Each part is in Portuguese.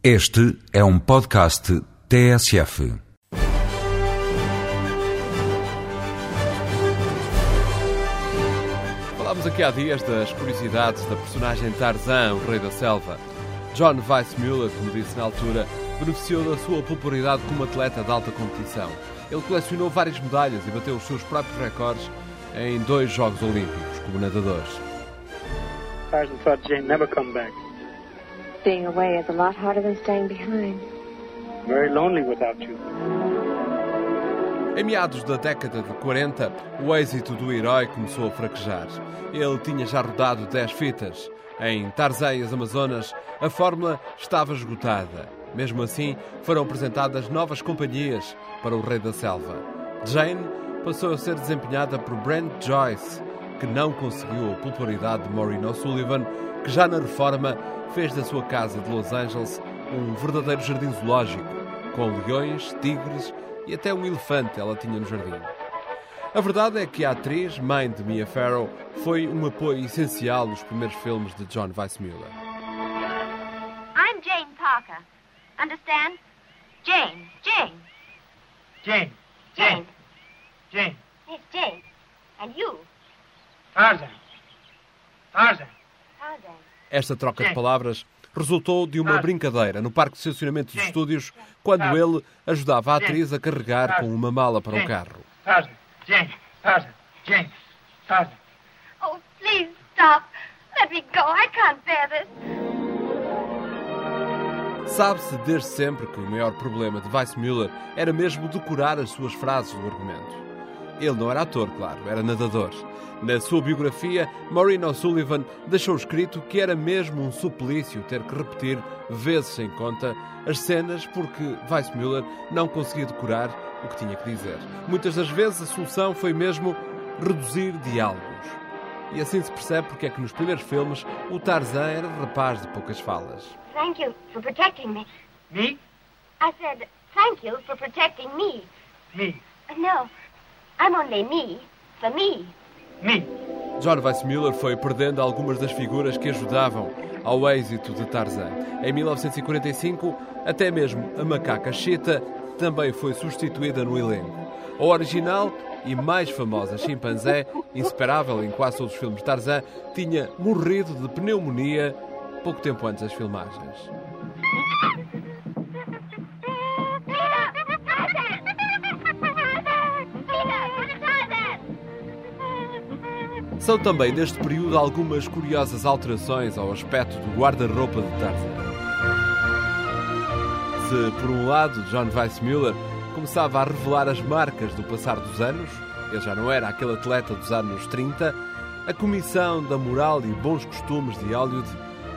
Este é um podcast TSF. Falámos aqui há dias das curiosidades da personagem Tarzan, o rei da selva. John Weissmuller, como disse na altura, beneficiou da sua popularidade como atleta de alta competição. Ele colecionou várias medalhas e bateu os seus próprios recordes em dois Jogos Olímpicos como nadador. Tarzan thought Jane never come back. Being away is a lot harder than staying behind. Very lonely without you. Em meados da década de 40, o êxito do herói começou a fraquejar. Ele tinha já rodado 10 fitas. Em Tarzan e as Amazonas, a fórmula estava esgotada. Mesmo assim, foram apresentadas novas companhias para o Rei da Selva. Jane passou a ser desempenhada por Brent Joyce, que não conseguiu a popularidade de Maureen O'Sullivan, que já na reforma fez da sua casa de Los Angeles um verdadeiro jardim zoológico, com leões, tigres e até um elefante ela tinha no jardim. A verdade é que a atriz, mãe de Mia Farrow, foi um apoio essencial nos primeiros filmes de John Weissmuller. I'm Jane Parker. Understand? Jane. Jane. Jane. Jane. Jane. It's Jane. And you. Tarzan. Esta troca de palavras resultou de uma brincadeira no parque de estacionamento dos estúdios, quando ele ajudava a atriz a carregar com uma mala para o carro. Jane. Jane. Oh, please stop. Let me go. I can't bear this. Sabe-se desde sempre que o maior problema de Weissmuller era mesmo decorar as suas frases do argumento. Ele não era ator, claro, era nadador. Na sua biografia, Maureen O'Sullivan deixou escrito que era mesmo um suplício ter que repetir, vezes sem conta, as cenas porque Weissmuller não conseguia decorar o que tinha que dizer. Muitas das vezes a solução foi mesmo reduzir diálogos. E assim se percebe porque é que nos primeiros filmes o Tarzan era rapaz de poucas falas. Thank you for protecting me. Me? I said, thank you for protecting me. Me. No, I'm only me for me. Me. John Weissmuller foi perdendo algumas das figuras que ajudavam ao êxito de Tarzan. Em 1945, até mesmo a macaca Cheetah também foi substituída no elenco. A original e mais famosa chimpanzé, inseparável em quase todos os filmes de Tarzan, tinha morrido de pneumonia pouco tempo antes das filmagens. São também neste período algumas curiosas alterações ao aspecto do guarda-roupa de Tarzan. Se, por um lado, John Weissmuller começava a revelar as marcas do passar dos anos, ele já não era aquele atleta dos anos 30, a Comissão da Moral e Bons Costumes de Hollywood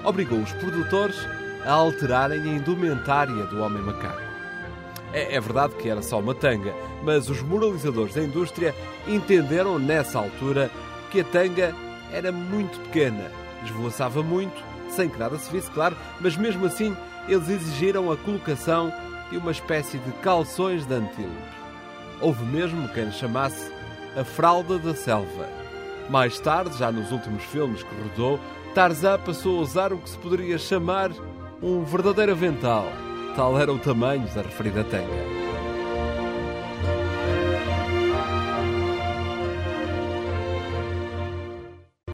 obrigou os produtores a alterarem a indumentária do Homem Macaco. É, é verdade que era só uma tanga, mas os moralizadores da indústria entenderam nessa altura que a tanga era muito pequena, esvoaçava muito, sem que nada se visse, claro, mas mesmo assim eles exigiram a colocação de uma espécie de calções de antílope. Houve mesmo quem chamasse a fralda da selva. Mais tarde, já nos últimos filmes que rodou, Tarzan passou a usar o que se poderia chamar um verdadeiro avental. Tal era o tamanho da referida tanga.